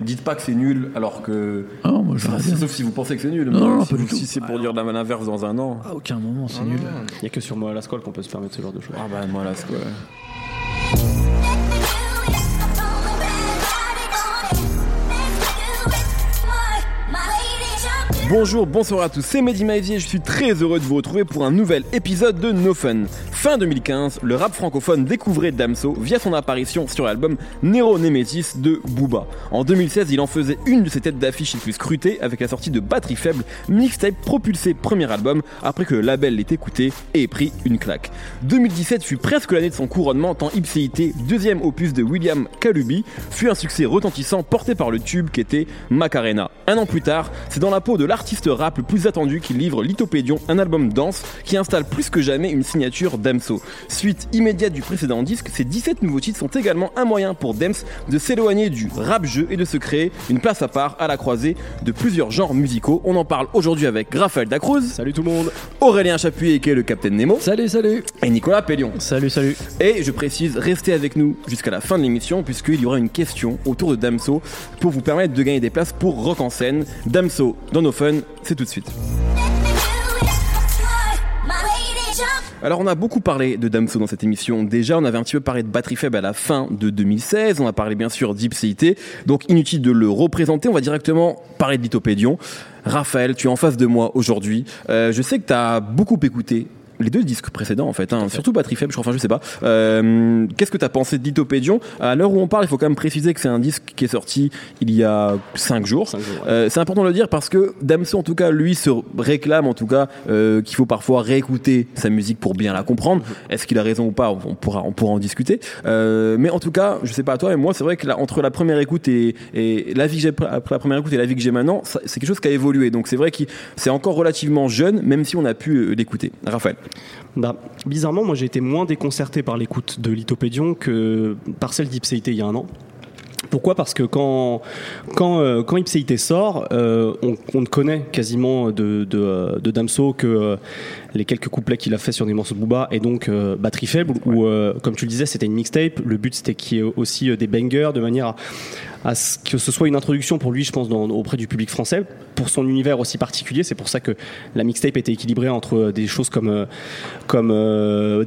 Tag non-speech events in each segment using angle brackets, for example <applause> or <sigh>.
dites pas que c'est nul alors que. Ah non, moi je bien. Sauf si vous pensez que c'est nul. Non, si, pas du vous- tout. si c'est pour dire l'inverse dans un an. À aucun moment, c'est Ah, nul. Il n'y a que sur moi à la Skoll qu'on peut se permettre ce genre de choses. Ah bah moi là, c'est quoi Bonjour, bonsoir à tous, c'est Mehdi Maizy et je suis très heureux de vous retrouver pour un nouvel épisode de No Fun. Fin 2015, le rap francophone découvrait Damso via son apparition sur l'album Nero Nemesis de Booba. En 2016, il en faisait une de ses têtes d'affiche les plus scrutées avec la sortie de Batterie Faible, mixtape propulsé premier album après que le label l'ait écouté et pris une claque. 2017 fut presque l'année de son couronnement tant Ipséité, deuxième opus de William Kalubi, fut un succès retentissant porté par le tube qu'était Macarena. Un an plus tard, c'est dans la peau de l'artiste rap le plus attendu qu'il livre Lithopédion, un album dense qui installe plus que jamais une signature Damso. Suite immédiate du précédent disque, ces 17 nouveaux titres sont également un moyen pour Dems de s'éloigner du rap-jeu et de se créer une place à part à la croisée de plusieurs genres musicaux. On en parle aujourd'hui avec Raphaël Dacruz, Salut tout le monde Aurélien Chapuis qui est le Capitaine Nemo Salut, salut. et Nicolas Pellion. Salut, salut. Et je précise, restez avec nous jusqu'à la fin de l'émission puisqu'il y aura une question autour de Damso pour vous permettre de gagner des places pour Rock en scène. Damso dans nos fun, c'est tout de suite. Alors on a beaucoup parlé de Damso dans cette émission. Déjà, on avait un petit peu parlé de Batterie Faible à la fin de 2016. On a parlé bien sûr d'Ipséité. Donc inutile de le représenter. On va directement parler de Lithopédion. Raphaël, tu es en face de moi aujourd'hui. Euh, je sais que tu as beaucoup écouté les deux disques précédents en fait, hein, surtout Batterie Faible, je crois, enfin je sais pas. Euh, Qu'est-ce que tu as pensé de Lithopédion À l'heure où on parle, il faut quand même préciser que c'est un disque qui est sorti il y a 5 jours. Cinq jours, ouais. Euh, c'est important de le dire parce que Damso, en tout cas, lui se réclame en tout cas euh, qu'il faut parfois réécouter sa musique pour bien la comprendre. Est-ce qu'il a raison ou pas? On pourra, on pourra en discuter. Euh, mais en tout cas, je sais pas à toi, mais moi, c'est vrai que là, entre la première écoute et, et la vie que j'ai après la première écoute et la vie que j'ai maintenant, c'est quelque chose qui a évolué. Donc c'est vrai que c'est encore relativement jeune, même si on a pu euh, l'écouter. Raphaël. Bah, bizarrement, moi j'ai été moins déconcerté par l'écoute de Lithopédion que par celle d'Ipséité il y a un an. Pourquoi? Parce que quand, quand, euh, quand Ipséité sort, euh, on, on ne connaît quasiment de, de, euh, de Damso que euh, les quelques couplets qu'il a fait sur des morceaux de Booba et donc Batterie Faible, où, euh, comme tu le disais, c'était une mixtape. Le but c'était qu'il y ait aussi des bangers de manière à, à ce que ce soit une introduction pour lui, je pense, dans, auprès du public français, pour son univers aussi particulier. C'est pour ça que la mixtape était équilibrée entre des choses comme, comme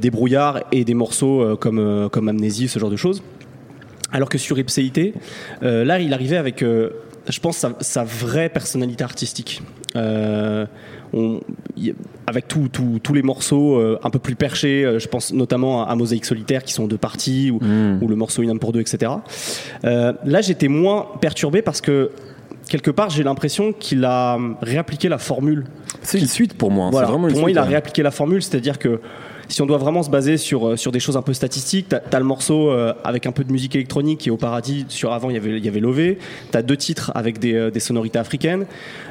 des brouillards et des morceaux comme, comme Amnésie, ce genre de choses. Alors que sur Ipséité, euh, là, il arrivait avec, euh, je pense, sa, sa vraie personnalité artistique. Euh, on- y- avec tous les morceaux un peu plus perchés, je pense notamment à, à Mosaïque Solitaire qui sont deux parties, ou, ou le morceau Une âme pour deux, etc. Là, j'étais moins perturbé parce que quelque part, j'ai l'impression qu'il a réappliqué la formule C'est une suite pour moi. hein. voilà. C'est vraiment une Pour moi, suite, il a hein. réappliqué la formule, c'est-à-dire que si on doit vraiment se baser sur, euh, sur des choses un peu statistiques, t'as as le morceau euh, avec un peu de musique électronique qui est au paradis. Sur avant, il y avait, il y avait Lové. T'as deux titres avec des, euh, des sonorités africaines.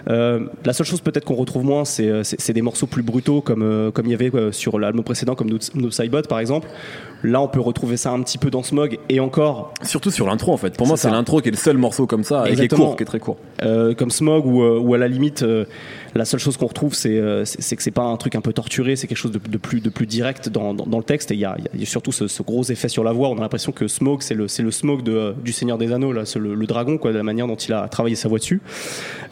Euh, la seule chose peut-être qu'on retrouve moins, c'est des morceaux plus brutaux comme, comme il y avait sur l'album précédent, comme No, no Sidebot par exemple. Là, on peut retrouver ça un petit peu dans Smog et encore Surtout sur l'intro en fait. Pour moi, C'est l'intro qui est le seul morceau comme ça et qui est court, qui est très court. euh, comme Smog ou, ou à la limite euh, la seule chose qu'on retrouve c'est que c'est pas un truc un peu torturé c'est quelque chose de, de plus de plus direct dans, le texte. Et il y a, surtout ce, gros effet sur la voix. On a l'impression que Smog c'est le le Smog de, euh, du Seigneur des Anneaux là le, dragon de la manière dont il a travaillé sa voix dessus.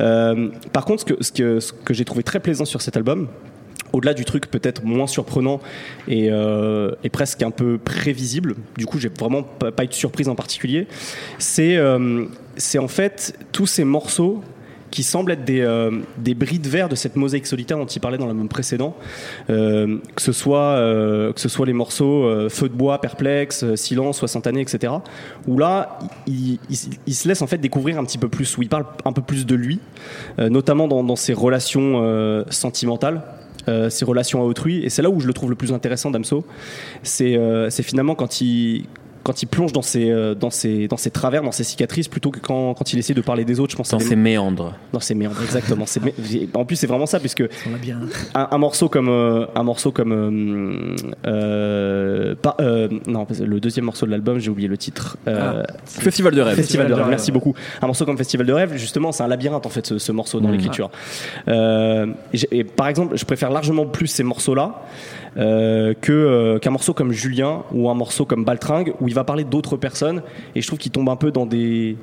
Euh, par contre ce que j'ai trouvé très plaisant sur cet album au-delà du truc peut-être moins surprenant et, euh, presque un peu prévisible, du coup j'ai vraiment pas, eu de surprise en particulier, c'est en fait tous ces morceaux qui semblent être des, euh, des bris de verre de cette mosaïque solitaire dont il parlait dans l'album précédent, euh, que, ce soit, euh, que ce soit les morceaux euh, Feu de bois, Perplexe, Silence, 60 années, etc. Où là, il, se laisse en fait découvrir un petit peu plus, où il parle un peu plus de lui, notamment dans, dans ses relations sentimentales. ses relations à autrui et c'est là où je le trouve le plus intéressant Damso c'est euh, finalement quand il quand il plonge dans ses, euh, dans, ses, dans ses travers, dans ses cicatrices, plutôt que quand, quand il essaie de parler des autres, je pense Dans ses méandres. dans ses méandres, exactement. Mé- En plus, c'est vraiment ça, puisque bien. un, un morceau comme euh, un morceau comme euh, euh, pas- euh, non le deuxième morceau de l'album j'ai oublié le titre Euh, Festival de rêve. Festival de rêve merci beaucoup un morceau comme Festival de rêve justement c'est un labyrinthe en fait ce, ce morceau dans Mhm. l'écriture Euh, et par exemple je préfère largement plus ces morceaux là euh, que euh, qu'un morceau comme Julien ou un morceau comme Baltringue où il va parler d'autres personnes et je trouve qu'il tombe un peu dans des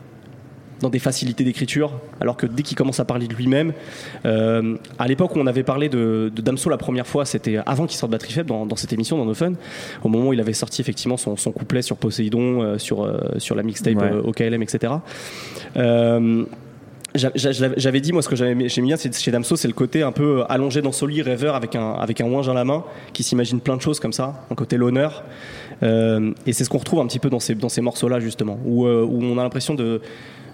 dans des facilités d'écriture, alors que dès qu'il commence à parler de lui-même, euh, à l'époque où on avait parlé de, Damso la première fois, c'était avant qu'il sorte Batterie Faible dans, cette émission, dans No Fun, au moment où il avait sorti effectivement son, couplet sur Poséidon, euh, sur, euh, sur la mixtape OKLM, etc. J'avais dit, moi, ce que j'aime bien chez Damso, c'est le côté un peu allongé dans son lit, rêveur, avec un, avec un ouinge à la main, qui s'imagine plein de choses comme ça, un côté l'honneur. et c'est ce qu'on retrouve un petit peu dans ces, dans ces morceaux-là, justement, où, où on a l'impression de,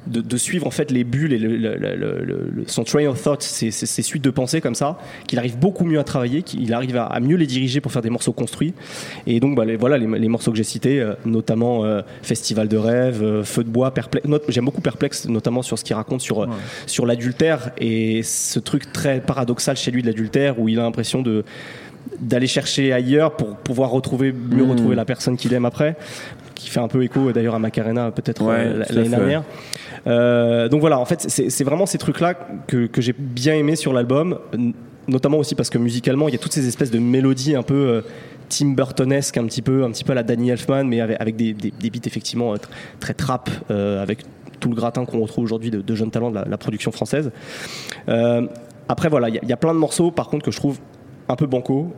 de, suivre en fait les bulles et le, son train of thought, ses, suites de pensées comme ça, qu'il arrive beaucoup mieux à travailler, qu'il arrive à, mieux les diriger pour faire des morceaux construits. Et donc bah, les, voilà les, morceaux que j'ai cités, euh, notamment euh, Festival de rêve, euh, Feu de bois, Perplexe. J'aime beaucoup Perplexe, notamment sur ce qu'il raconte sur sur l'adultère et ce truc très paradoxal chez lui de l'adultère où il a l'impression de d'aller chercher ailleurs pour pouvoir retrouver mieux hmm. retrouver la personne qu'il aime après qui fait un peu écho d'ailleurs à Macarena peut-être l'année dernière euh, donc voilà, en fait, c'est vraiment ces trucs-là que, que j'ai bien aimé sur l'album, notamment aussi parce que musicalement, il y a toutes ces espèces de mélodies un peu euh, Tim Burtonesque, un petit peu, un petit peu à la Danny Elfman, mais avec, avec des, des, beats effectivement euh, très trap, avec tout le gratin qu'on retrouve aujourd'hui de, jeunes talents de la, production française. après, voilà, il y, y, a plein de morceaux, par contre, que je trouve un peu banco,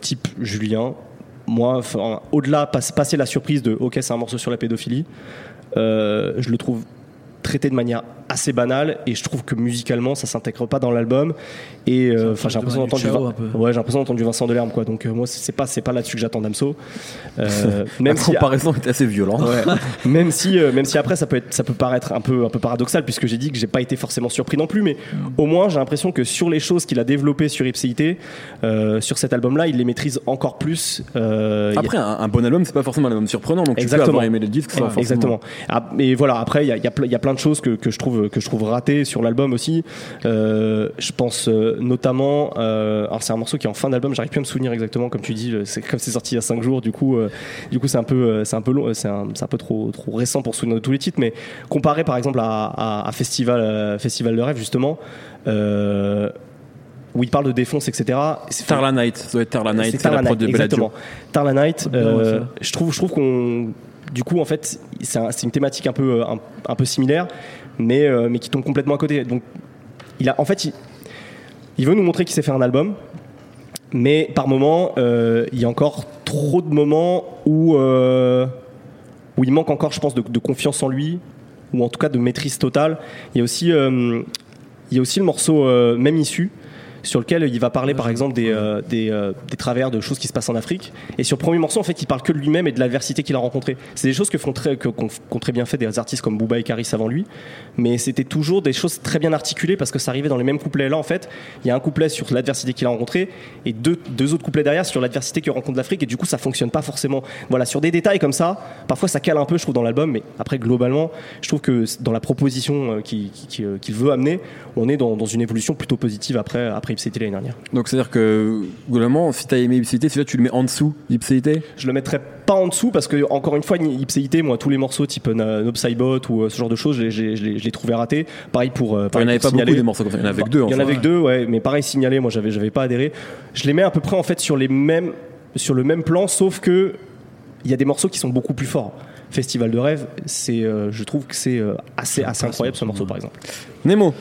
type Julien. Moi, au-delà, passer la surprise de OK, c'est un morceau sur la pédophilie, je le trouve traité de manière assez banale et je trouve que musicalement ça s'intègre pas dans l'album. Et euh, enfin j'ai l'impression d'entendre ouais, j'ai l'impression d'entendre Vincent Delerme quoi. Donc euh, moi c'est pas c'est pas là-dessus que j'attends Damso. Euh, <laughs> même La si comparaison est assez violente. <laughs> Même si même si après ça peut être ça peut paraître un peu un peu paradoxal puisque j'ai dit que j'ai pas été forcément surpris non plus mais mm. au moins j'ai l'impression que sur les choses qu'il a développées sur Ipséité sur cet album là il les maîtrise encore plus après un, bon album c'est pas forcément un album surprenant donc exactement. tu peux avoir aimé le disque forcément... exactement. Ah, mais voilà après il y a, y a plein de choses que, que je trouve que je trouve raté sur l'album aussi. Euh, je pense euh, notamment, euh, alors c'est un morceau qui est en fin d'album, j'arrive plus à me souvenir exactement, comme tu dis, c'est comme c'est sorti il y a 5 jours, du coup, du coup c'est un peu, c'est un peu long, c'est un, un, peu trop, trop récent pour souvenir de tous les titres, mais comparé par exemple à, Festival, Festival de rêve justement. où il parle de défonce, etc. Tarla Night, ça doit être Tarla Night, c'est la prod de Exactement. Tarla Night, je trouve, je trouve qu'on, du coup, en fait, c'est une thématique un peu, un peu similaire mais, euh, mais qui tombe complètement à côté. Donc, il a, en fait, il, veut nous montrer qu'il sait faire un album, mais par moment, euh, il y a encore trop de moments où, euh, il manque encore, je pense, de, de, confiance en lui, ou en tout cas de maîtrise totale. Il y a aussi, il y a aussi le morceau Même Issue sur lequel il va parler par exemple des, euh, euh, des, travers de choses qui se passent en Afrique. Et sur le premier morceau, en fait, il parle que de lui-même et de l'adversité qu'il a rencontré. C'est des choses que font très, que, qu'ont, très bien fait des artistes comme Booba et Karis avant lui, mais c'était toujours des choses très bien articulées parce que ça arrivait dans les mêmes couplets. Là, en fait, il y a un couplet sur l'adversité qu'il a rencontré et deux, deux autres couplets derrière sur l'adversité qu'il rencontre l'Afrique et du coup, ça fonctionne pas forcément. Voilà, sur des détails comme ça, parfois ça cale un peu, je trouve, dans l'album, mais après, globalement, je trouve que dans la proposition euh, qu'il, qu'il veut amener, on est dans, dans une évolution plutôt positive après, après Ipséité l'année dernière. Donc c'est-à-dire que globalement, si tu as aimé Ipséité, c'est là tu le mets en dessous d'Ipséité Je le mettrais pas en dessous parce que encore une fois, Ipséité, moi tous les morceaux type Nobsybot ou euh, ce genre de choses, je les trouvé ratés. Pareil pour. Euh, il n'y en avait pas beaucoup des morceaux comme ça. Il y en avait que deux. Il y en avait que deux, ouais. Mais pareil signalé, moi j'avais j'avais pas adhéré. Je les mets à peu près en fait sur les mêmes sur le même plan, sauf que il y a des morceaux qui sont beaucoup plus forts. Festival de rêve, c'est, euh, je trouve que c'est assez, assez incroyable ce morceau par exemple. Nemo.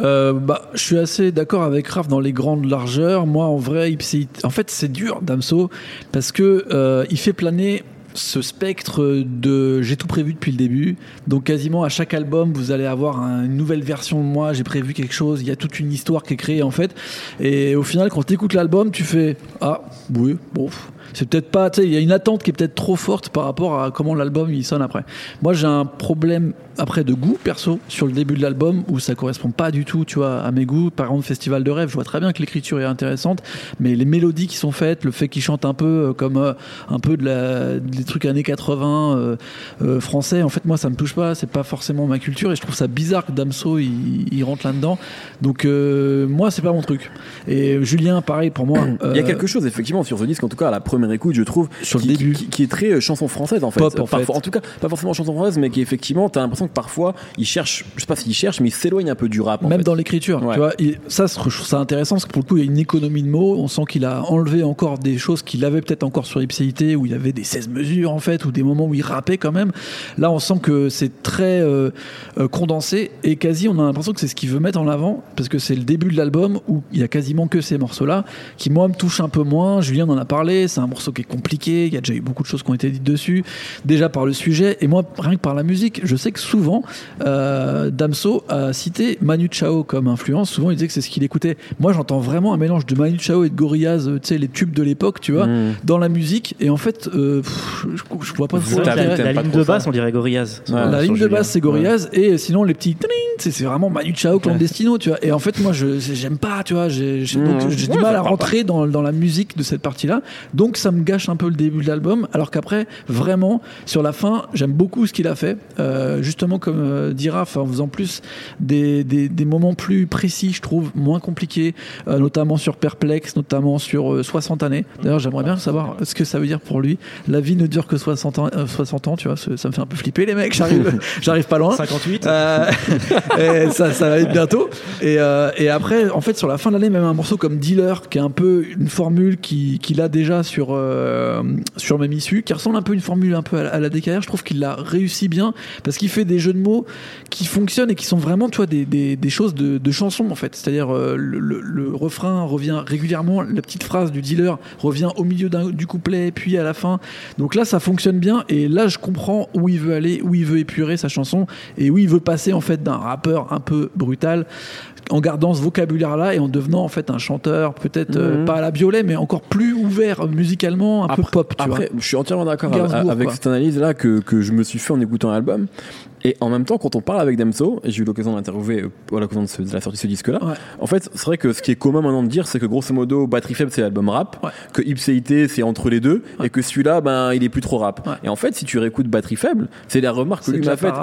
Euh, bah, je suis assez d'accord avec Raph dans les grandes largeurs. Moi, en vrai, en fait, c'est dur, Damso, parce que euh, il fait planer ce spectre de j'ai tout prévu depuis le début. Donc quasiment à chaque album, vous allez avoir une nouvelle version de moi, j'ai prévu quelque chose, il y a toute une histoire qui est créée en fait. Et au final, quand tu écoutes l'album, tu fais ah oui, bon, c'est peut-être pas, tu sais, il y a une attente qui est peut-être trop forte par rapport à comment l'album il sonne après. Moi, j'ai un problème après de goût perso sur le début de l'album où ça correspond pas du tout, tu vois, à mes goûts. Par exemple, Festival de rêve, je vois très bien que l'écriture est intéressante, mais les mélodies qui sont faites, le fait qu'il chante un peu euh, comme euh, un peu de la, des trucs années 80 euh, français, en fait, moi, ça me touche pas. C'est pas forcément ma culture et je trouve ça bizarre que Damso il, rentre là-dedans. Donc moi, c'est pas mon truc. Et Julien, pareil pour moi. il y a quelque chose effectivement sur ce disque, en tout cas à la première écoute, je trouve, Sur le qui, début. qui, qui est très euh, chanson française en fait. Pop, en Parfois- fait. en tout cas, pas forcément chanson française, mais qui effectivement, t'as l'impression que parfois, il cherche, je sais pas s'il cherche, mais il s'éloigne un peu du rap. en Même fait. dans l'écriture, Ouais. tu vois, il- ça, je trouve ça intéressant parce que pour le coup, il y a une économie de mots. On sent qu'il a enlevé encore des choses qu'il avait peut-être encore sur Ipséité, où il y avait des 16 mesures en fait, ou des moments où il rappait quand même. Là, on sent que c'est très euh, euh, condensé et quasi, on a l'impression que c'est ce qu'il veut mettre en avant parce que c'est le début de l'album où il y a quasiment que ces morceaux-là qui, moi, me touchent un peu moins. Julien en a parlé, c'est un morceau qui est compliqué. Il y a déjà eu beaucoup de choses qui ont été dites dessus, déjà par le sujet et moi, rien que par la musique. Je sais que souvent, euh, Damso a cité Manu Chao comme influence. Souvent, il disait que c'est ce qu'il écoutait. Moi, j'entends vraiment un mélange de Manu Chao et de Gorillaz, euh, tu sais, les tubes de l'époque, tu vois, Mm. dans la musique. Et en fait, euh, pff, je, je vois pas l'intérêt. la, la ligne de ça. basse, on dirait Gorillaz. Ouais. La ligne de Julien. base c'est Gorillaz et sinon les petits tling, c'est c'est vraiment Manu Chao clandestino tu vois et en fait moi je j'aime pas tu vois j'ai donc Mmh. Ouais, du mal ça à rentrer dans, dans la musique de cette partie là donc ça me gâche un peu le début de l'album alors qu'après vraiment sur la fin j'aime beaucoup ce qu'il a fait. Euh, justement comme euh, dit Raph en faisant plus des, des, des moments plus précis je trouve moins compliqués euh, notamment sur Perplexe notamment sur euh, 60 années. D'ailleurs j'aimerais bien savoir ce que ça veut dire pour lui. La vie ne dure que 60 ans, euh, 60 ans tu vois ça me fait un peu flipper les mecs j'arrive <laughs> j'arrive pas loin. 58 euh, <laughs> et ça, ça va être bientôt. Et, euh, et après, en fait, sur la fin de l'année, même un morceau comme Dealer, qui est un peu une formule qui- qu'il a déjà sur, euh, sur Même Issue, qui ressemble un peu à une formule un peu à, la- DKR, je trouve qu'il l'a réussi bien, parce qu'il fait des jeux de mots qui fonctionnent et qui sont vraiment, tu vois, des, des, choses de, de chansons, en fait. C'est-à-dire, euh, le, le- refrain revient régulièrement, la petite phrase du dealer revient au milieu du couplet, puis à la fin. Donc là, ça fonctionne bien, et là, je comprends où il veut aller, où il veut épurer sa chanson, et où il veut passer, en fait, d'un rappeur un peu brutal en gardant ce vocabulaire-là et en devenant en fait un chanteur peut-être euh, Mhm. pas à la violet mais encore plus ouvert musicalement un peu pop tu Après, je suis entièrement d'accord avec, avec cette analyse là que, que je me suis fait en écoutant l'album. Et en même temps, quand on parle avec Damso, et j'ai eu l'occasion d'interviewer euh, à l'occasion de, de la sortie de ce disque-là, Ouais. en fait, c'est vrai que ce qui est commun maintenant de dire, c'est que grosso modo, Batterie Faible, c'est l'album rap, Ouais. que Ipséité, c'est entre les deux, Ouais. et que celui-là, ben, il est plus trop rap. Et en fait, si tu réécoutes Batterie Faible, c'est la remarque que lui m'a faite,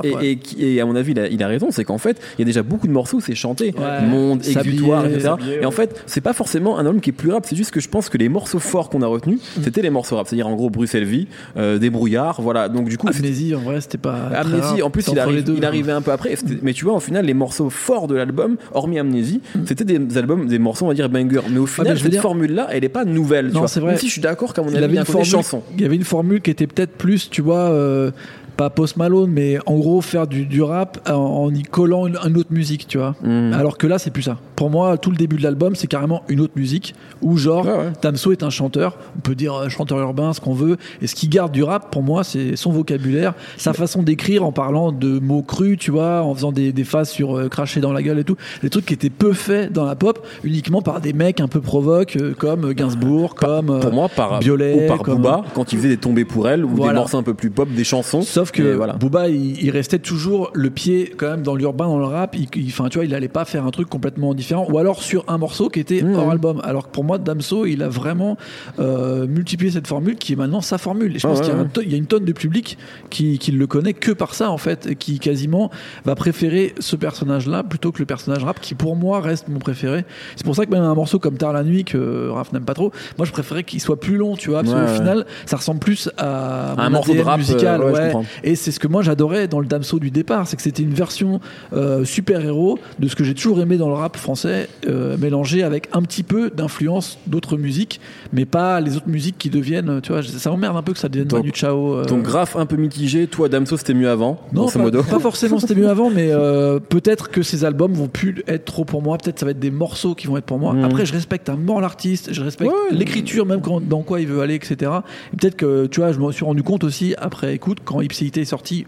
et, à mon avis, il a, il a raison, c'est qu'en fait, il y a déjà beaucoup de morceaux c'est chanté. Monde, exutoire, etc. Et en fait, c'est pas forcément un album qui est plus rap, c'est juste que je pense que les morceaux forts qu'on a retenus, Mm. c'était les morceaux rap. C'est-à-dire, en gros, Bruxelles Vie, euh, Des brouillards, voilà. Donc, du coup, Amnésie en vrai c'était pas Amnésie, en plus, il, entre les arrive, deux, il quoi. arrivait un peu après. Mais tu vois, au final, les morceaux forts de l'album, hormis Amnésie, c'était des albums, des morceaux, on va dire, banger. Mais au final, je veux cette dire- formule-là, elle est pas nouvelle. tu Non, vois. c'est vrai. Même si je suis d'accord qu'à mon il avait une formule chanson. il y avait une formule qui était peut-être plus tu vois euh, pas Post Malone mais en gros faire du, du rap en, en y collant une, une autre musique tu vois Mm. alors que là c'est plus ça pour moi tout le début de l'album c'est carrément une autre musique où genre ouais. Damso est un chanteur on peut dire euh, chanteur urbain ce qu'on veut et ce qui garde du rap pour moi c'est son vocabulaire sa façon d'écrire en parlant de mots crus tu vois en faisant des, des phases sur euh, cracher dans la gueule et tout des trucs qui étaient peu faits dans la pop uniquement par des mecs un peu provoques euh, comme Gainsbourg comme euh, Pour moi, par, Violet, ou par comme- Booba, quand il faisait des tombées pour elle, ou des Voilà. morceaux un peu plus pop, des chansons. Sauf que Et voilà. Booba, il, il restait toujours le pied quand même dans l'urbain, dans le rap. Il, il- enfin, tu vois, il allait pas faire un truc complètement différent, ou alors sur un morceau qui était Mmh. hors album. Alors que pour moi, Damso, il a vraiment euh, multiplié cette formule qui est maintenant sa formule. Et je Ah pense ouais, qu'il y, a ouais. y une tonne de public qui, qui le connaît que par ça en fait, et qui quasiment va préférer ce personnage-là plutôt que le personnage rap, qui pour moi reste mon préféré. C'est pour ça que même un morceau comme Tard la nuit que Raph n'aime pas trop, moi je préférais qu'il soit plus long, tu vois, parce Ouais, qu'au final, ça ressemble plus à Un morceau de rap, euh, musical, ouais. Et c'est ce que moi j'adorais dans le Damso du départ, c'est que c'était une version euh, super-héros de ce que j'ai toujours aimé dans le rap français, euh, mélangé avec un petit peu d'influence d'autres musiques, mais pas les autres musiques qui deviennent, tu vois, ça m'emmerde un peu que ça devienne Donc- Manu Chao. euh, Donc, graphe un peu mitigé. Toi, Damso, c'était mieux avant, non, pas, modo. pas <laughs> forcément c'était mieux avant, mais euh, peut-être que ces albums vont plus être trop pour moi. Peut-être ça va être des morceaux qui vont être pour moi. Mhm. Après, je respecte un mort l'artiste, je respecte Ouais. l'écriture, même quand, dans quoi il veut aller, etc. Et peut-être que, tu vois, je me suis rendu compte aussi, après écoute, quand Est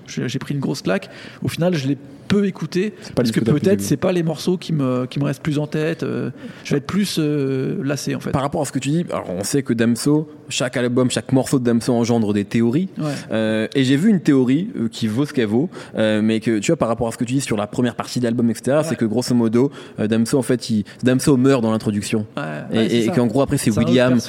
j'ai pris une grosse claque. Au final, je l'ai peu le parce que peut-être c'est pas les morceaux qui me, qui me restent plus en tête. euh, je vais être plus euh, lassé en fait. Par rapport à ce que tu dis, alors on sait que Damso, chaque album, chaque morceau de Damso engendre des théories. Ouais. Euh, et j'ai vu une théorie qui vaut ce qu'elle vaut, mais que tu vois par rapport à ce que tu dis sur la première partie de l'album, etc. C'est que grosso modo, Damso en fait, il, Damso meurt dans l'introduction. Ouais, Et, et qu'en gros après c'est William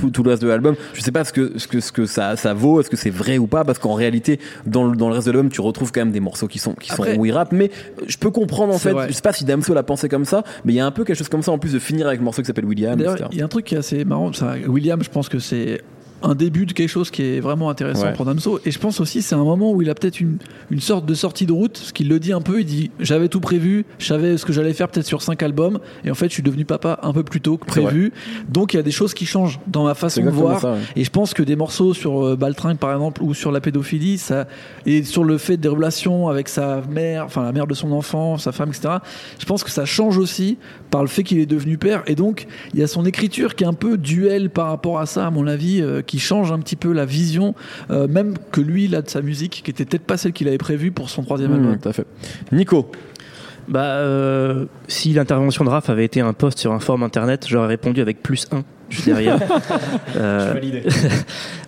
tout, tout le reste de l'album je sais pas ce que ce que ce que ça ça vaut est-ce que c'est vrai ou pas parce qu'en réalité dans le, dans le reste de l'album tu retrouves quand même des morceaux qui sont qui Après- sont où mais je peux comprendre en fait vrai. je sais pas si Damso l'a pensé comme ça mais il y a un peu quelque chose comme ça en plus de finir avec le morceau qui s'appelle William il y a un truc qui est assez marrant. Ça, William, je pense que c'est un début de quelque chose qui est vraiment intéressant Ouais. pour Damso. Et je pense aussi c'est un moment où il a peut-être une, une sorte de sortie de route, ce qu'il le dit un peu. Il dit j'avais tout prévu, je savais ce que j'allais faire peut-être sur cinq albums, et en fait je suis devenu papa un peu plus tôt que prévu. Donc il y a des choses qui changent dans ma façon de voir. ça, ouais. Et je pense que des morceaux sur euh, Baltringue par exemple ou sur la pédophilie, ça et sur le fait des relations avec sa mère, enfin la mère de son enfant, sa femme, etc. Je pense que ça change aussi par le fait qu'il est devenu père. Et donc il y a son écriture qui est un peu duel par rapport à ça, à mon avis, euh, qui change un petit peu la vision, euh, même que lui il a de sa musique, qui était peut-être pas celle qu'il avait prévue pour son troisième Mmh, album. tout à fait. Nico, Bah, euh, si l'intervention de Raph avait été un post sur un forum internet, j'aurais répondu avec plus 1 juste derrière. <laughs> Euh, <laughs>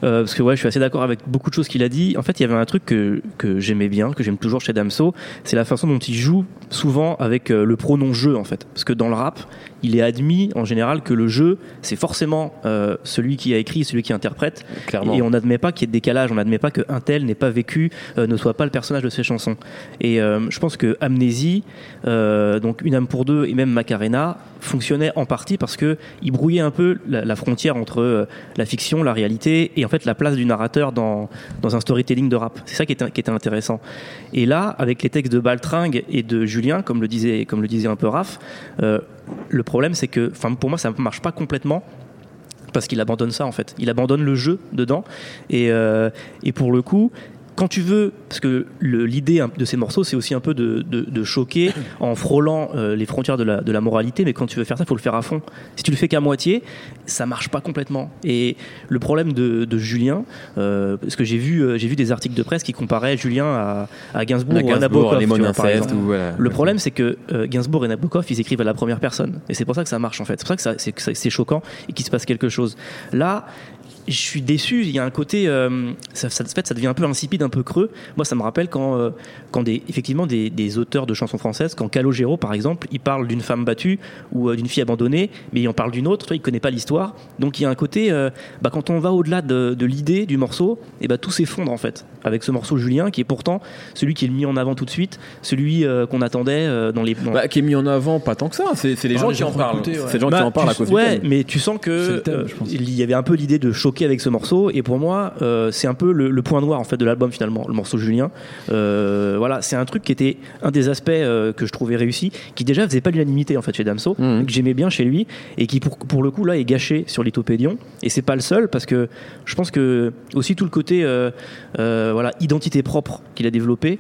euh, parce que ouais, je suis assez d'accord avec beaucoup de choses qu'il a dit. En fait, il y avait un truc que, que j'aimais bien, que j'aime toujours chez Damso, c'est la façon dont il joue souvent avec euh, le pronom jeu en fait. Parce que dans le rap, il est admis en général que le jeu, c'est forcément euh, celui qui a écrit, celui qui interprète. clairement. Et on n'admet pas qu'il y ait de décalage, on n'admet pas qu'un tel n'ait pas vécu, euh, ne soit pas le personnage de ses chansons. Et euh, je pense que Amnésie, donc Une âme pour deux et même Macarena fonctionnait en partie parce que il brouillait un peu la, la frontière entre la fiction, la réalité et en fait la place du narrateur dans, dans un storytelling de rap. C'est ça qui était, qui était intéressant. Et là, avec les textes de Baltringue et de Julien, comme le disait, comme le disait un peu Raph, euh, le problème c'est que, enfin pour moi ça ne marche pas complètement parce qu'il abandonne ça en fait. Il abandonne le jeu dedans. Et, euh, et pour le coup, quand tu veux, parce que l'idée de ces morceaux, c'est aussi un peu de, de, de choquer en frôlant euh, les frontières de la, de la moralité, mais quand tu veux faire ça, il faut le faire à fond. Si tu le fais qu'à moitié, ça marche pas complètement. Et le problème de, Julien, euh, parce que j'ai vu, euh, j'ai vu des articles de presse qui comparaient Julien à, à Gainsbourg, ou à Gainsbourg, Nabokov. les tu vois, par inceste exemple. ou voilà. Le problème, c'est que Gainsbourg et Nabokov, ils écrivent à la première personne. Et c'est pour ça que ça marche, en fait. C'est pour ça que c'est choquant et qu'il se passe quelque chose. Là, je suis déçu. Il y a un côté, euh, ça, ça, ça devient un peu insipide, un peu creux. Moi, ça me rappelle quand, euh, quand des, effectivement, des, des auteurs de chansons françaises, quand Calogero, par exemple, il parle d'une femme battue ou euh, d'une fille abandonnée, mais il en parle d'une autre. Tu vois, il connaît pas l'histoire. Donc, il y a un côté, euh, bah, quand on va au-delà de, de l'idée du morceau, et bah, tout s'effondre en fait. Avec ce morceau Julien, qui est pourtant celui qui est mis en avant tout de suite, celui euh, qu'on attendait euh, dans les. dans- Bah, qui est mis en avant, pas tant que ça. C'est les Ah, gens les qui gens en qui parlent. ouais. C'est les gens Bah, qui en parlent à cause ouais, du thème. mais tu sens que thème, euh, il y avait un peu l'idée de choquer avec ce morceau, et pour moi, euh, c'est un peu le, le point noir en fait de l'album finalement, le morceau Julien. Euh, voilà, c'est un truc qui était un des aspects euh, que je trouvais réussi, qui déjà faisait pas l'unanimité en fait chez Damso, Mhm. que j'aimais bien chez lui, et qui pour, pour le coup là est gâché sur Lithopédion. Et c'est pas le seul parce que je pense que aussi tout le côté voilà identité propre qu'il a développé.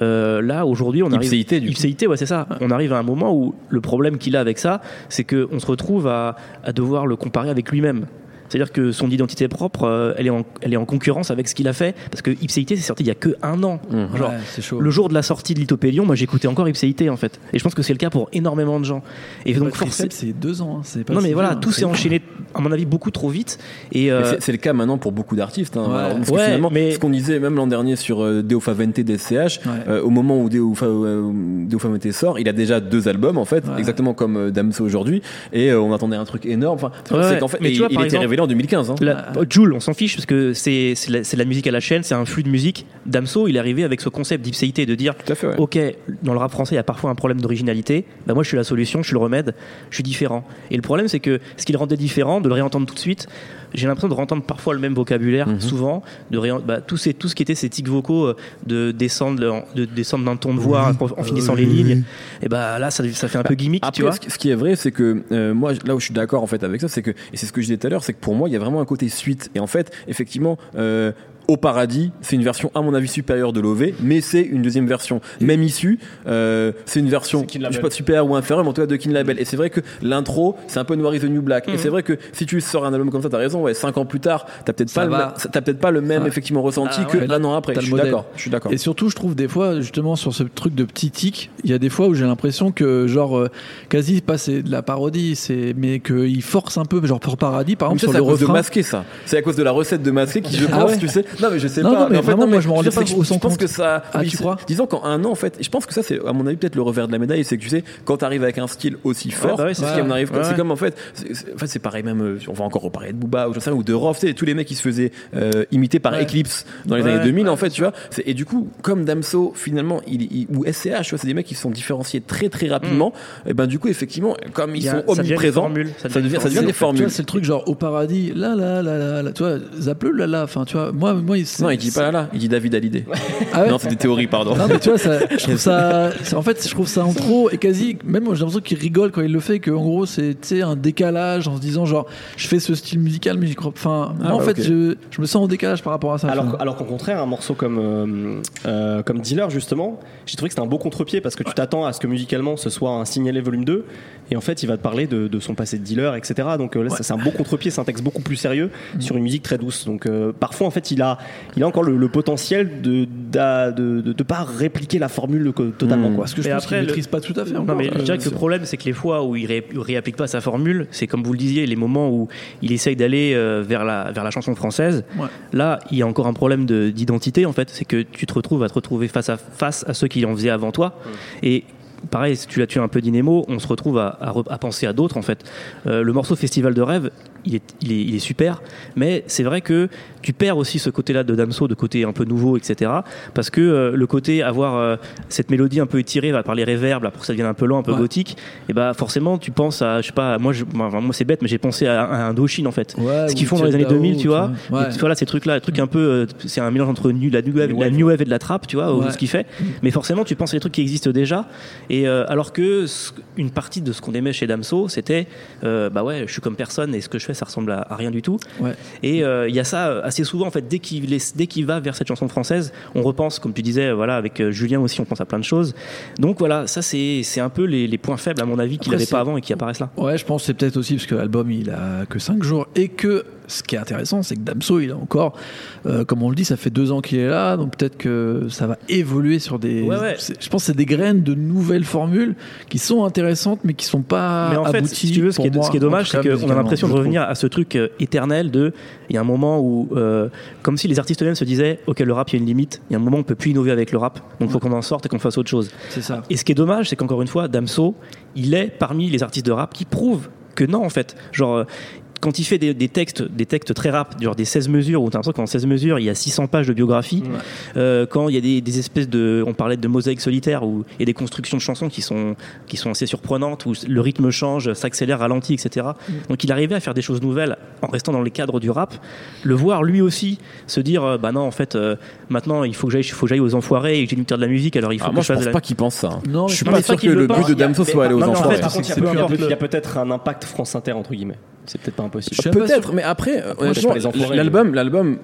euh, là aujourd'hui on arrive Ipséité, du. Ipséité, ouais, c'est ça. On arrive à un moment où le problème qu'il a avec ça, c'est qu'on se retrouve à, à devoir le comparer avec lui-même. C'est-à-dire que son identité propre, euh, elle, est en, elle est en concurrence avec ce qu'il a fait, parce que Ipséité, c'est sorti il y a que un an. Mmh. Genre, Ouais, c'est chaud. le jour de la sortie de Lithopédion, moi j'écoutais encore Ipséité en fait. Et je pense que c'est le cas pour énormément de gens. Et donc forcément. c'est deux ans. hein, c'est pas Non si mais voilà, hein, tout s'est enchaîné, à mon avis, beaucoup trop vite. Et, euh, c'est- le cas maintenant pour beaucoup d'artistes. hein. Ouais. Alors, parce que Ouais, finalement, mais- ce qu'on disait même l'an dernier sur euh, Deofa Vente d'SCH, Ouais. euh, au moment où Deofa, euh, Deofa Vente sort, il a déjà deux albums en fait, Ouais. exactement comme euh, Damso aujourd'hui, et euh, on attendait un truc énorme. Enfin, Ouais, c'est ouais. qu'en fait, Mais tu vois, il par était exemple, révélé en 2015. hein. La, Joule, on s'en fiche parce que c'est c'est la, la musique à la chaîne, c'est un flux de musique. Damso, il est arrivé avec ce concept d'ipséité de dire fait. ouais. Ok, dans le rap français, il y a parfois un problème d'originalité. Bah moi, je suis la solution, je suis le remède, je suis différent. Et le problème, c'est que ce qui le rendait différent, de le réentendre tout de suite, j'ai l'impression de réentendre parfois le même vocabulaire, Mhm. souvent, de bah, tout, ces, tout ce qui était ces tics vocaux, euh, de descendre, de descendre d'un ton de voix en, en finissant les lignes. Et bah là, ça, ça fait un peu gimmick, Après, tu vois. ce qui- ce qui est vrai, c'est que euh, moi, là où je suis d'accord en fait avec ça, c'est que et c'est ce que je disais tout à l'heure, c'est que pour moi, il y a vraiment un côté suite. Et en fait, effectivement. Euh, au paradis, c'est une version à mon avis supérieure de l'OV, mais c'est une deuxième version, même issue. euh, c'est une version, je sais pas supérieure ou inférieure, mais en tout cas de Kin Label. Et c'est vrai que l'intro, c'est un peu Noir is the New Black. Et Mhm. c'est vrai que si tu sors un album comme ça, t'as raison. Ouais, cinq ans plus tard, t'as peut-être pas, le peut-être pas le même effectivement ressenti Ah que ouais. un an après. Je suis d'accord. Je suis d'accord. Et surtout, je trouve des fois, justement, sur ce truc de petit tic, il y a des fois où j'ai l'impression que, genre, euh, quasi pas c'est de la parodie, c'est mais qu'il force un peu, genre pour Paradis, par Mais exemple, ça, sur c'est le à cause de refrain. masquer ça. C'est à cause de la recette de masquer qui, je Ah pense, ouais tu sais. Non, mais je sais Non, pas. non, mais en fait, vraiment, non, moi, je me rendais pas au Je pense compte. que ça. Ah, tu c'est- crois Disons qu'en un an, en fait, je pense que ça, c'est à mon avis peut-être le revers de la médaille, c'est que tu sais, quand t'arrives avec un style aussi fort, bah ouais, c'est ce qui c'est comme en fait, c'est- c'est- en fait, c'est pareil même. euh, On va encore reparler de Booba ou j'en sais ou de Rof, tu sais, tous les mecs qui se faisaient euh, imiter par Ouais. Eclipse dans les Ouais, années 2000, ouais, en fait, tu vois. Et du coup, comme Damso, finalement, il, il- ou SCH, tu vois, c'est des mecs qui se sont différenciés très très rapidement. Et ben du coup, effectivement, comme ils sont ça devient des omniprésents, formules, ça devient, des Tu formules. vois, c'est le truc genre au paradis, là, là, là, là, là, tu vois, Zaple, là, là, enfin, tu vois, moi, moi, Non, il dit pas là là, il dit David Hallyday. Ah ouais Non, c'est des théories, pardon. Non, mais tu vois, ça, <laughs> je trouve ça, en fait, je trouve ça en trop et quasi, même moi, j'ai l'impression qu'il rigole quand il le fait, qu'en gros, c'est, un décalage en se disant, genre, je fais ce style musical, mais j'y crois, enfin, moi, Ah, en fait, je, je me sens en décalage par rapport à ça. Alors, alors qu'au contraire, un morceau comme, euh, euh, comme Dealer, justement, j'ai trouvé que c'était un beau contre-pied parce que tu t'attends à ce que musicalement ce soit un signalé volume 2 et en fait il va te parler de, de son passé de dealer, etc. Donc euh, là, c'est un beau contre-pied, c'est un texte beaucoup plus sérieux sur une musique très douce. Donc euh, parfois, en fait, il a, il a encore le, le potentiel de de, de, de- de pas répliquer la formule totalement. Mm. Quoi. parce que je Mais pense après, qu'il le- maîtrise pas tout à fait Non, encore. mais je Euh, dirais que le problème, c'est que les fois où il, ré- il réapplique pas sa formule, c'est comme vous le disiez, les moments où il essaye d'aller euh, vers, la, vers la chanson française. Ouais. Là, il y a encore un problème de- d'identité, en fait. C'est que tu te retrouves à te retrouver face à face à ceux qui en faisaient avant toi. Et pareil, si tu l'as tué un peu Dynamo, on se retrouve à, à re- à penser à d'autres, en fait. Euh, le morceau Festival de rêve, il est, il est, il est super, mais c'est vrai que tu perds aussi ce côté-là de Damso, de côté un peu nouveau, etc. Parce que euh, le côté avoir euh, cette mélodie un peu étirée là, par les réverbes, là, pour que ça devienne un peu lent, un peu Ouais. gothique, et bah forcément tu penses à, je sais pas, moi, je, moi, moi, c'est bête, mais j'ai pensé à, à Indochine en fait. Ouais, Ce qu'ils font dans les années Jet Dao, 2000, tu vois. Ouais. Et voilà, ces trucs-là, un truc un peu, euh, c'est un mélange entre nu- la, new wave, New la wave. new wave et de la trappe, tu vois, ce qu'il fait. Mais forcément, tu penses à des trucs qui existent déjà. Et alors que une partie de ce qu'on aimait chez Damso, c'était, bah ouais, je suis comme personne et ce que je fais, ça ressemble à, à rien du tout. Ouais. Et euh, il y a ça euh, assez souvent en fait dès qu'il qu'il va vers cette chanson française, on repense comme tu disais voilà avec euh, Julien aussi on pense à plein de choses. Donc voilà, ça c'est c'est un peu les, les points faibles à mon avis qu'il n'avait pas avant et qui apparaissent là. Ouais, je pense que c'est peut-être aussi parce que l'album il a que 5 jours et que ce qui est intéressant, c'est que Damso il a encore, euh, comme on le dit, ça fait deux ans qu'il est là, donc peut-être que ça va évoluer sur des. Ouais, ouais. c'est- Je pense que c'est des graines de nouvelles formules qui sont intéressantes mais qui sont pas Mais en fait, abouties. si tu veux, ce qui est, pour ce qui est moi, dommage, c'est qu'on a l'impression de revenir à ce truc euh, éternel de. Il y a un moment où, euh, comme si les artistes eux-mêmes se disaient, ok, le rap, il y a une limite. Il y a un moment où on peut plus innover avec le rap, donc il faut qu'on en sorte et qu'on fasse autre chose. C'est ça. Et ce qui est dommage, c'est qu'encore une fois, Damso, il est parmi les artistes de rap qui prouvent que non, en fait. Genre, quand il fait des, des textes, des textes très rap, genre des 16 mesures, où t'as l'impression qu'en 16 mesures, il y a 600 pages de biographie. Euh, quand il y a des, des espèces de, on parlait de mosaïques solitaires, où il y a des constructions de chansons qui sont, qui sont assez surprenantes, où le rythme change, s'accélère, ralentit, etc. Donc il arrivait à faire des choses nouvelles en restant dans les cadres du rap. Le voir lui aussi se dire, euh, bah non, en fait, euh, maintenant il faut que j'aille, il faut que j'aille aux enfoirés et que j'ai de la musique, alors il faut Ah, que moi, je je pense la- pas qu'il pense ça. Non, je suis pas sûr que le but de Damso soit aller aux par- non, mais en enfants. fait, par contre, il y a C'est peut- plus un peu- il y a peut-être un impact France Inter entre guillemets. C'est peut-être pas impossible. Pas Peut-être, mais après, euh, honnêtement, l'album, l'album,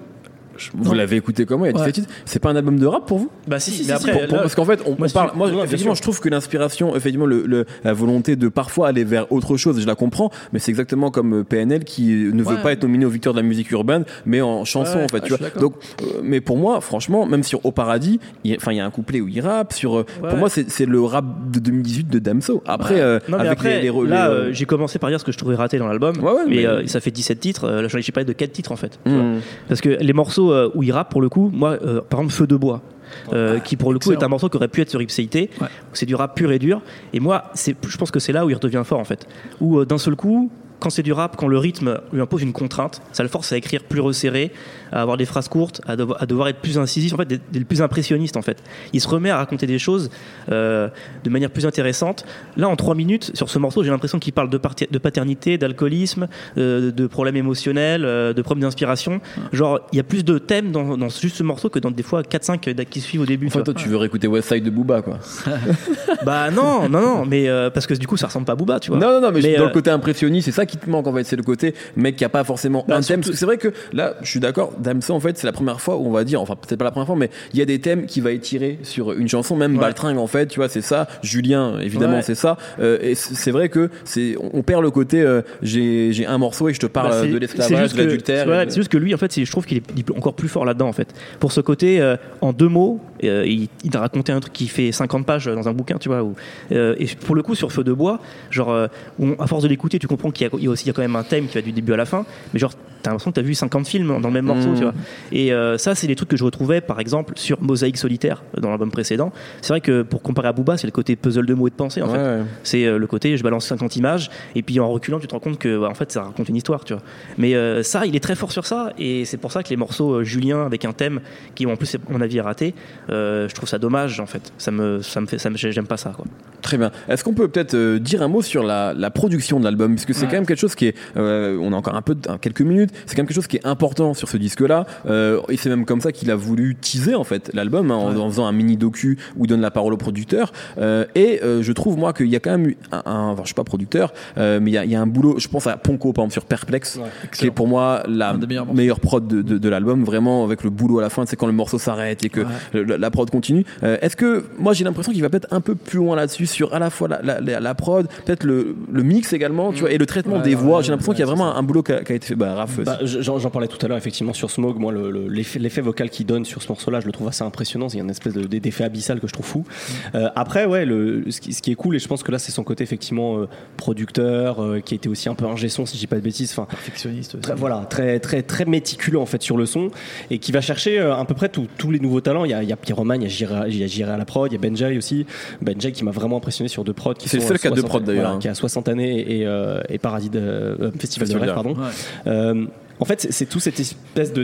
vous Non. l'avez écouté comment Il y a 17 Ouais. titres. C'est pas un album de rap pour vous? Bah si, Si, mais si, après, pour- pour- là- parce qu'en fait, on, moi, on parle. Moi, effectivement, je trouve que l'inspiration, effectivement, le, le- la volonté de parfois aller vers autre chose, je la comprends. Mais c'est exactement comme euh, PNL qui ne veut pas être nominé au victoire de la musique urbaine, mais en chanson, Ouais, en fait. tu vois. d'accord. Donc, euh, mais pour moi, franchement, même sur Au Paradis, il y a- enfin, il y a un couplet où il rappe. Sur, euh, Ouais. pour moi, c'est c'est le rap de 2018 de Damso. Après, euh, Non, mais avec après, les, les, les- là, euh, j'ai commencé par dire ce que je trouvais raté dans l'album. Ouais, ouais, mais, mais- euh, ça fait 17 titres. Là, j'ai parlé de 4 titres en fait. Hmm. Parce que les morceaux euh, où il rappe, pour le coup, moi, euh, par exemple, Feu de bois. euh, qui pour le coup est un morceau qui aurait pu être sur Ipséité Ouais. c'est du rap pur et dur et moi c'est je pense que c'est là où il redevient fort en fait où euh, d'un seul coup quand c'est du rap, quand le rythme lui impose une contrainte, ça le force à écrire plus resserré, à avoir des phrases courtes, à devoir, à devoir être plus incisif, en fait, d'être plus impressionniste en fait. Il se remet à raconter des choses euh, de manière plus intéressante. Là, en trois minutes, sur ce morceau, j'ai l'impression qu'il parle de, paternité, d'alcoolisme, euh, de problèmes émotionnels, euh, de problèmes d'inspiration. Genre, il y a plus de thèmes dans, dans juste ce morceau que dans des fois 4-5 qui suivent au début. En tu fait, vois. toi, tu veux réécouter West Side de Booba, quoi. <laughs> Bah non, non, non, mais parce que du coup, ça ressemble pas à Booba, tu vois. Non, non, non, mais, Mais, dans le côté impressionniste, c'est ça qui te manque en fait. C'est le côté mec qui a pas forcément Bah, un thème. c'est vrai que là, je suis d'accord, Damso en fait, c'est la première fois où on va dire, enfin peut-être pas la première fois, mais il y a des thèmes qui va étirer sur une chanson, même Ouais. Baltringue en fait, tu vois, c'est ça. Julien, évidemment, Ouais. c'est ça. Euh, et c'est vrai que c'est, on perd le côté, euh, j'ai un morceau et je te parle Bah, c'est- de l'esclavage, de l'adultère. et c'est juste que lui, en fait, je trouve qu'il est, il est encore plus fort là-dedans, en fait. Pour ce côté, euh, en deux mots, euh, il, il a raconté un truc qui fait 50 pages dans un bouquin, tu vois. où- euh, et pour le coup, sur Feu de bois, genre, euh, on- à force de l'écouter, tu comprends qu'il y, a- il y a aussi il y a quand même un thème qui va du début à la fin, mais genre, t'as l'impression que t'as vu 50 films dans le même morceau, Mm. tu vois. Et ça, c'est des trucs que je retrouvais, par exemple, sur Mosaïque solitaire dans l'album précédent. C'est vrai que pour comparer à Booba, c'est le côté puzzle de mots et de pensée, en fait. Ouais. C'est le côté je balance 50 images et puis en reculant tu te rends compte que bah, en fait ça raconte une histoire tu vois. Mais ça il est très fort sur ça et c'est pour ça que les morceaux Julien avec un thème qui en plus à mon avis est raté, je trouve ça dommage en fait. Ça me ça me fait ça me j'aime pas ça quoi. Très bien. Est-ce qu'on peut peut-être euh, dire un mot sur la, la production de l'album? Parce que c'est quand même quelque chose qui est. euh, on a encore un peu quelques minutes. C'est quand même quelque chose qui est important sur ce disque-là. Euh, et c'est même comme ça qu'il a voulu teaser en fait l'album hein, en, en faisant un mini docu où il donne la parole au producteur. Euh, et euh, je trouve moi qu'il y a quand même eu un. un- enfin, je suis pas producteur, euh, mais il y, a, il y a un boulot. Je pense à Ponko par exemple sur Perplex, qui est pour moi la meilleure prod de, de, de l'album. Vraiment avec le boulot à la fin. C'est quand le morceau s'arrête et que Ouais. le- la, la prod continue. Euh, Est-ce que moi j'ai l'impression qu'il va peut-être un peu plus loin là-dessus sur à la fois la, la, la, la prod, peut-être le, le mix également, tu vois, et le traitement Ouais, des ouais, voix. ouais, j'ai l'impression ouais, qu'il y a vraiment un boulot qui a, été fait. Bah, Raph, Bah, J'en parlais tout à l'heure, effectivement, sur Smog. Moi, le- le- l'effet vocal qu'il donne sur ce morceau-là, je le trouve assez impressionnant. Il y a une espèce de- d'effet abyssal que je trouve fou. Euh, après, ouais, le, ce, qui, ce qui est cool, et je pense que là, c'est son côté, effectivement, euh, producteur, euh, qui a été aussi un peu un son, si je dis pas de bêtises. Enfin, Perfectionniste. aussi. Très, voilà, très, très, très méticuleux en fait sur le son et qui va chercher euh, à peu près tous- tous les nouveaux talents. Il y a, il y a Il y a Jira- il y a Jira à la prod, il y a Benjay aussi. Benjay qui m'a vraiment impressionné sur deux prods. qui C'est le seul qui a deux 60 prods, d'ailleurs, voilà, hein. qui a 60 années et, euh, et Paradis de, euh, Festival, Festival de rêve, pardon. Ouais. Euh, en fait, c'est- tout cette espèce de-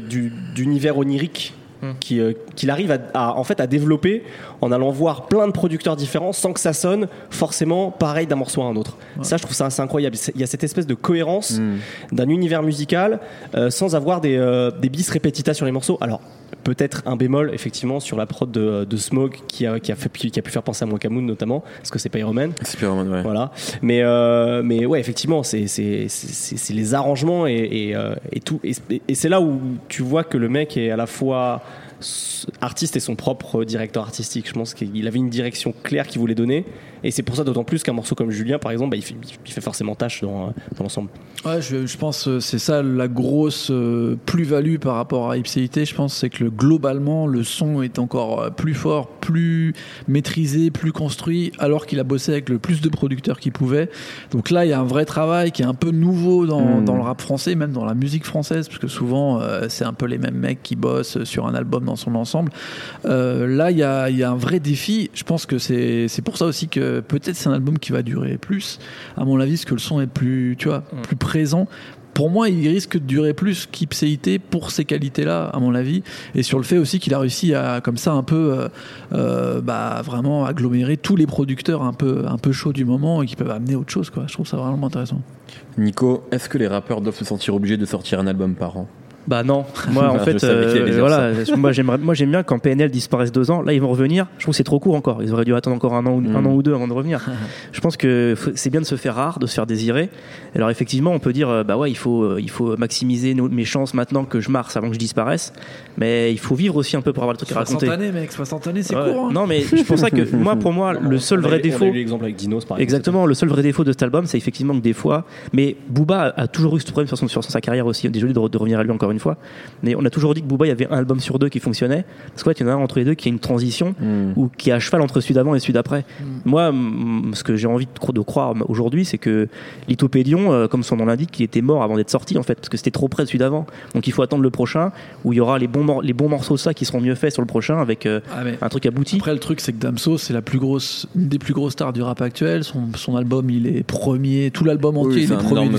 d'univers onirique Hmm. qui, euh, qu'il arrive à, à- en fait à développer en allant voir plein de producteurs différents sans que ça sonne forcément pareil d'un morceau à un autre. Ça, je trouve ça assez incroyable. Il y a cette espèce de cohérence Hmm. d'un univers musical euh, sans avoir des, euh, des bis repetita sur les morceaux. Alors peut-être un bémol effectivement sur la prod de, de Smoke qui a, qui, a fait, qui a pu faire penser à Mokamoon notamment parce que c'est Pyroman. c'est Pyroman, ouais. Voilà. Mais, euh, mais ouais, effectivement, c'est, les arrangements et, et, euh, et tout. Et, et c'est là où tu vois que le mec est à la fois artiste et son propre directeur artistique. Je pense qu'il avait une direction claire qu'il voulait donner. Et c'est pour ça d'autant plus qu'un morceau comme Julien, par exemple, bah, il, fait, il fait forcément tâche dans, dans l'ensemble. Ouais, je, je pense que c'est ça la grosse euh, plus-value par rapport à Ipséité. Je pense c'est que le, globalement le son est encore euh, plus fort, plus maîtrisé, plus construit, alors qu'il a bossé avec le plus de producteurs qu'il pouvait. Donc là, il y a un vrai travail qui est un peu nouveau dans, Mm. dans le rap français, même dans la musique française, parce que souvent euh, c'est un peu les mêmes mecs qui bossent sur un album dans son ensemble. Euh, là, il y a, il y a un vrai défi. Je pense que c'est c'est pour ça aussi que peut-être c'est un album qui va durer plus, à mon avis, parce que le son est plus, tu vois, Mm. plus présent. Pour moi, il risque de durer plus qu'Ipséité pour ces qualités-là, à mon avis, et sur le fait aussi qu'il a réussi à, comme ça, un peu, euh, euh, bah, vraiment agglomérer tous les producteurs un peu, un peu chauds du moment et qui peuvent amener autre chose, quoi. Je trouve ça vraiment intéressant. Nico, est-ce que les rappeurs doivent se sentir obligés de sortir un album par an? Bah non, moi en Je fait, euh, voilà, <laughs> moi j'aimerais, moi j'aime bien quand PNL disparaissent deux ans. Là ils vont revenir. Je trouve que c'est trop court encore. Ils auraient dû attendre encore un an, ou, Mm. un an ou deux avant de revenir. <laughs> je pense que faut- c'est bien de se faire rare, de se faire désirer. Alors effectivement, on peut dire euh, bah ouais, il faut, euh, il faut maximiser nos- mes chances maintenant que je marche avant que je disparaisse. Mais il faut vivre aussi un peu pour avoir le truc à raconter. années, mec, 60 années, c'est Ouais. court. hein. Non mais c'est pour ça que <laughs> moi, pour moi, le seul vrai eu- défaut. On a eu l'exemple avec Dinos, par exemple. Exactement, le seul vrai défaut de cet album, c'est effectivement que des fois, mais Booba a, toujours eu ce problème sur, son, sur sa carrière aussi. Désolé de, de revenir à lui encore une fois, mais on a toujours dit que Booba, il y avait un album sur deux qui fonctionnait. Parce qu'en fait, il y en a un entre les deux qui a une transition Hmm. ou qui est à cheval entre celui d'avant et celui d'après. Moi, m- ce que j'ai envie de, cro- de croire aujourd'hui, c'est que Lithopédion, euh, comme son nom l'indique, il était mort avant d'être sorti en fait, parce que c'était trop près de celui d'avant. Donc il faut attendre le prochain où il y aura les bons, les bons morceaux de ça qui seront mieux faits sur le prochain avec euh, Ah, mais un truc abouti. Après, le truc, c'est que Damso, c'est la plus grosse, une des plus grosses stars du rap actuel. Son, son album, il est premier. Tout l'album entier, il est premier.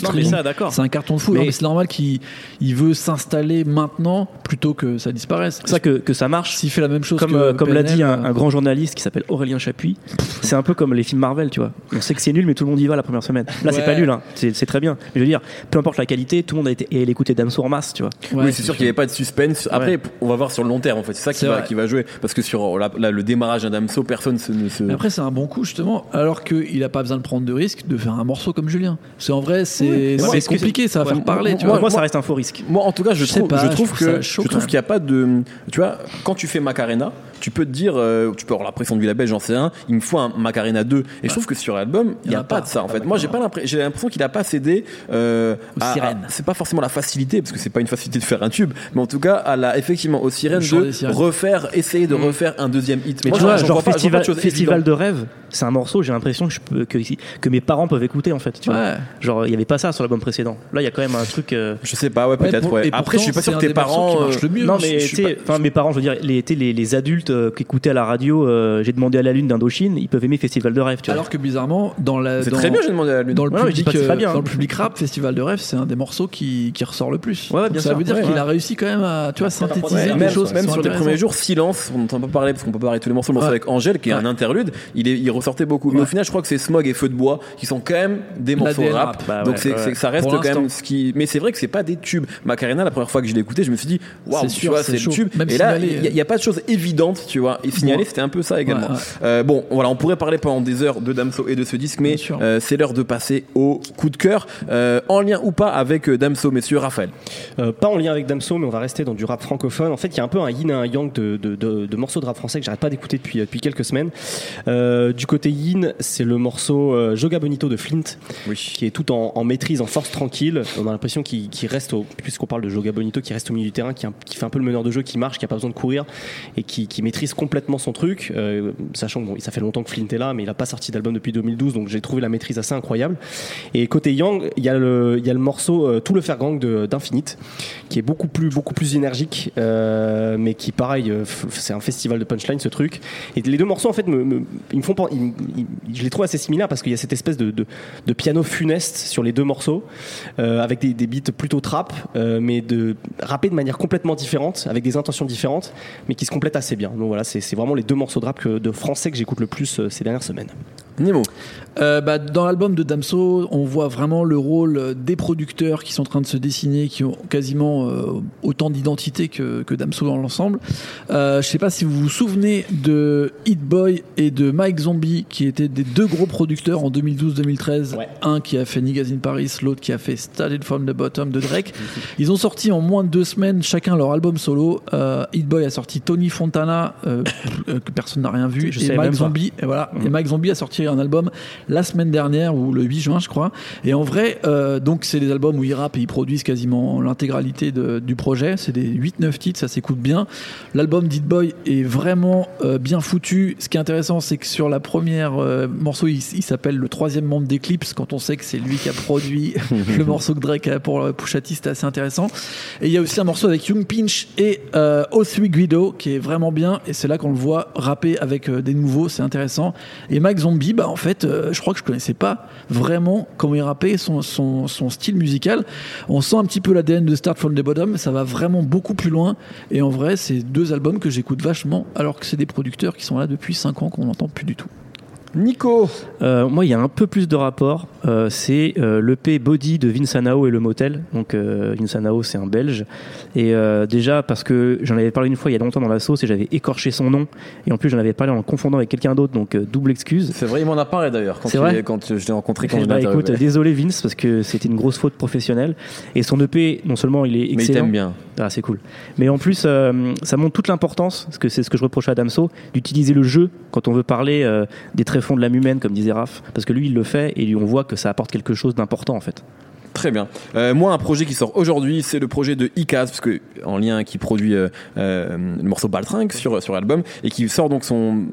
C'est un carton de fou. Mais- c'est normal qu'il il veut s'installer maintenant plutôt que ça disparaisse. C'est ça que, que ça marche. S'il fait la même chose comme, que euh, comme l'a dit un, euh, un grand journaliste qui s'appelle Aurélien Chapuis, c'est un peu comme les films Marvel, tu vois. On sait que c'est nul, mais tout le monde y va la première semaine. Là, c'est Ouais. pas nul, hein. c'est c'est très bien. Mais je veux dire, peu importe la qualité, tout le monde a été et écouté Damso en masse, tu vois. ouais, oui, c'est sûr qu'il n'y avait pas de suspense. Après, Ouais. on va voir sur le long terme, en fait. C'est ça qui C'est va, qui va jouer. Parce que sur la- la- le démarrage d'un Damso, personne se- ne se. Mais après, c'est un bon coup, justement, alors qu'il a pas besoin de prendre de risque de faire un morceau comme Julien. C'est en vrai, c'est c'est que compliqué, ça va Ouais, faire parler, tu Moi, vois. moi, moi- ça reste un faux risque. Moi, en tout cas, je trouve, pas, je je trouve trouve que je trouve qu'il n'y a pas de, tu vois, quand tu fais Macarena, tu peux te dire, euh, tu peux avoir la pression du label, j'en sais rien, il me faut un Macarena 2. Et je trouve que sur l'album, il n'y a, pas de ça en fait. Moi, j'ai pas l'impression, j'ai l'impression qu'il a pas cédé euh, Aux à- sirènes. C'est pas forcément la facilité, parce que c'est pas une facilité de faire un tube, mais en tout cas, à la, effectivement, aux sirènes de sirènes. refaire, essayer de refaire un deuxième hit. Mais Moi, tu vois, genre pas- pas festival, de festival de rêve, c'est un morceau, j'ai l'impression que, je peux- que, que mes parents peuvent écouter en fait. Tu vois. Ouais. Genre, il n'y avait pas ça sur l'album précédent. Là, il y a quand même un truc. euh, Je sais pas, ouais, peut-être, ouais. Après, je suis pas sûr que tes parents. qui le mieux. Non, mais enfin, mes parents, je veux dire, les, les, les adultes euh, qui écoutaient à la radio, euh, j'ai demandé à la lune d'Indochine, ils peuvent aimer Festival de rêve, tu vois. Alors que bizarrement, dans la C'est très bien, j'ai demandé à la lune. dans le Ouais, public, pas bien, dans le public rap, Festival de rêve, c'est un des morceaux qui, qui ressort le plus. Ouais, bien ça veut dire qu'il a réussi quand même à, tu vois, synthétiser des même, choses. même sur les premiers jours, silence, on n'entend pas parler parce qu'on peut pas parler tous les morceaux, le morceau avec Angèle qui est un interlude, il, ressortait beaucoup. Mais au final, je crois que c'est Smog et Feu de Bois qui sont quand même des morceaux rap. rap. Bah Donc ouais, c'est, ouais. c'est- ça reste quand même ce qui. Mais c'est vrai que c'est pas des tubes. Macarena, la première fois que je l'ai écouté, je me suis dit, waouh, C'est tu sûr, vois, c'est c'est le tube. Même et là, il n'y a, pas de choses évidentes, tu vois. Et signaler, Ouais. c'était un peu ça également. Ouais, ouais. Euh, bon, voilà, on pourrait parler pendant des heures de Damso et de ce disque, mais euh, c'est l'heure de passer au coup de cœur, euh, en lien ou pas avec Damso, messieurs. Raphaël. Euh, pas en lien avec Damso, mais on va rester dans du rap francophone. En fait, il y a un peu un yin et un yang de, de, de- de morceaux de rap français que j'arrête pas d'écouter depuis, depuis quelques semaines. Euh, du côté yin, c'est le morceau euh, Joga Bonito de Flint, Oui. qui est tout en, en maîtrise, en force tranquille. On a l'impression qu'il reste, au, puisqu'on parle de Joga Bonito, qui reste au milieu du terrain, qui, fait un peu le meneur de jeu, qui marche, qui a pas besoin de courir et qui, qui maîtrise complètement son truc. euh, sachant que bon, ça fait longtemps que Flint est là, mais il a pas sorti d'album depuis 2012, donc j'ai trouvé la maîtrise assez incroyable. Et côté Yang, il y a le, il y a le morceau euh, Tout le faire gang d'Infinite, qui est beaucoup plus, beaucoup plus énergique, euh, mais qui pareil, c'est un festival de punchline ce truc. Et les deux morceaux en fait, me, me- ils me font, ils- je les trouve assez similaires parce qu'il y a cette espèce de, de, piano funeste sur les deux morceaux, euh, avec des, des beats plutôt trap, euh, mais de rapper de manière complètement différente, avec des intentions différentes, mais qui se complètent assez bien. Donc voilà, c'est c'est vraiment les deux morceaux de rap que- de français que j'écoute le plus euh, ces dernières semaines. Nemo. Euh, bah, dans l'album de Damso, on voit vraiment le rôle des producteurs qui sont en train de se dessiner, qui ont quasiment euh, autant d'identité que, que Damso dans l'ensemble. Euh, je sais pas si vous vous souvenez de Hit Boy et de Mike Zombie, qui étaient des deux gros producteurs en 2012-2013. Ouais. Un qui a fait Niggas in Paris, l'autre qui a fait Started from the Bottom de Drake. Ils ont sorti en moins de deux semaines chacun leur album solo. Euh, Hit Boy a sorti Tony Fontana, <laughs> que personne n'a rien vu, Je et Mike. Zombie. Et voilà. Et Mike Zombie a sorti un album la semaine dernière ou le 8 juin, je crois. Et en vrai, euh, donc c'est des albums où ils rappent et ils produisent quasiment l'intégralité du projet. C'est des 8-9 titres, ça s'écoute bien. L'album Dead Boy est vraiment euh, bien foutu. Ce qui est intéressant, c'est que sur la première euh, morceau, il, il s'appelle le troisième membre d'Eclipse. Quand on sait que c'est lui qui a produit <laughs> le morceau que Drake a pour Pusha T, c'était assez intéressant. Et il y a aussi un morceau avec Young Pinch et euh, O3 Guido qui est vraiment bien. Et c'est là qu'on le voit rapper avec des nouveaux, c'est intéressant. Et Mike Zombie, bah en fait, euh, je crois que je connaissais pas vraiment comment il rappait son, son, style musical. On sent un petit peu l'ADN de Start from the Bottom, ça va vraiment beaucoup plus loin. Et en vrai, c'est deux albums que j'écoute vachement, alors que c'est des producteurs qui sont là depuis 5 ans qu'on n'entend plus du tout. Nico. Euh, moi, il y a un peu plus de rapport. Euh, c'est euh, l'EP Body de Vince Anao et le Motel. Donc, euh, Vince Anao, c'est un Belge. Et euh, déjà, parce que j'en avais parlé une fois il y a longtemps dans la sauce et j'avais écorché son nom. Et en plus, j'en avais parlé en le confondant avec quelqu'un d'autre. Donc, euh, double excuse. C'est vrai, il m'en a parlé d'ailleurs quand, vrai quand je l'ai rencontré quand je l'ai Bah, écoute, désolé Vince, parce que c'était une grosse faute professionnelle. Et son EP, non seulement il est Mais il excellent. t'aime bien. Ah, c'est cool. Mais en plus, euh, ça montre toute l'importance, parce que c'est ce que je reproche à Damso, d'utiliser le jeu quand on veut parler euh, des tréfonds de l'âme humaine, comme disait Raph. Parce que lui, il le fait et on voit que ça apporte quelque chose d'important, en fait. Très bien. Euh, moi, un projet qui sort aujourd'hui, c'est le projet de Icaz, parce que en lien qui produit euh, euh, le morceau Baltringue sur sur l'album et qui sort donc son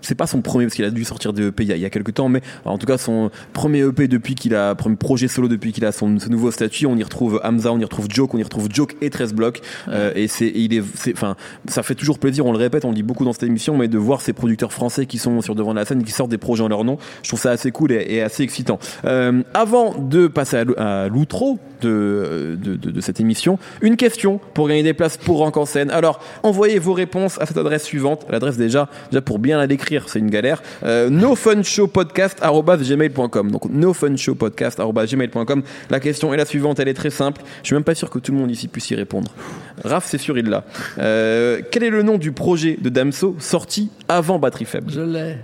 c'est pas son premier parce qu'il a dû sortir des EP il y a, il y a quelques temps, mais en tout cas son premier EP depuis qu'il a premier projet solo depuis qu'il a son ce nouveau statut. On y retrouve Hamza, on y retrouve Joke, on y retrouve Joke et 13 blocs. Euh, et c'est il est c'est enfin ça fait toujours plaisir. On le répète, on le dit beaucoup dans cette émission, mais de voir ces producteurs français qui sont sur devant de la scène, qui sortent des projets en leur nom, je trouve ça assez cool et, et assez excitant. Euh, avant de passer à à l'outro de, de, de, de cette émission, une question pour gagner des places pour Rank en scène. Alors, envoyez vos réponses à cette adresse suivante. L'adresse déjà, déjà pour bien la c'est une galère. Euh, nofunshowpodcast@gmail.com. Donc nofunshowpodcast@gmail.com. La question est la suivante, elle est très simple. Je suis même pas sûr que tout le monde ici puisse y répondre. Raph, c'est sûr, il l'a. Euh, quel est le nom du projet de Damso sorti avant Batterie Faible? Je l'ai.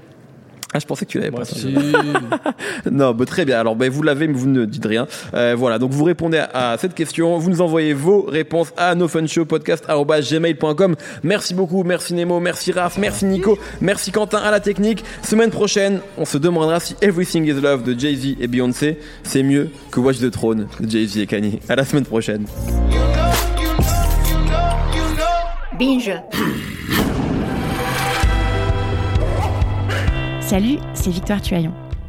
Ah, je pensais que tu l'avais pas. Si. <laughs> Non, bah, très bien. Alors, bah, vous l'avez, mais vous ne dites rien. Euh, voilà, donc vous répondez à, à cette question. Vous nous envoyez vos réponses à nofunshowpodcast.gmail.com. Merci beaucoup, merci Nemo, merci Raph, merci Nico, merci Quentin à la technique. Semaine prochaine, on se demandera si Everything is Love de Jay-Z et Beyoncé, c'est mieux que Watch the Throne de Jay-Z et Kanye. À la semaine prochaine. Binge. <clears throat> Salut, c'est Victoire Tuaillon.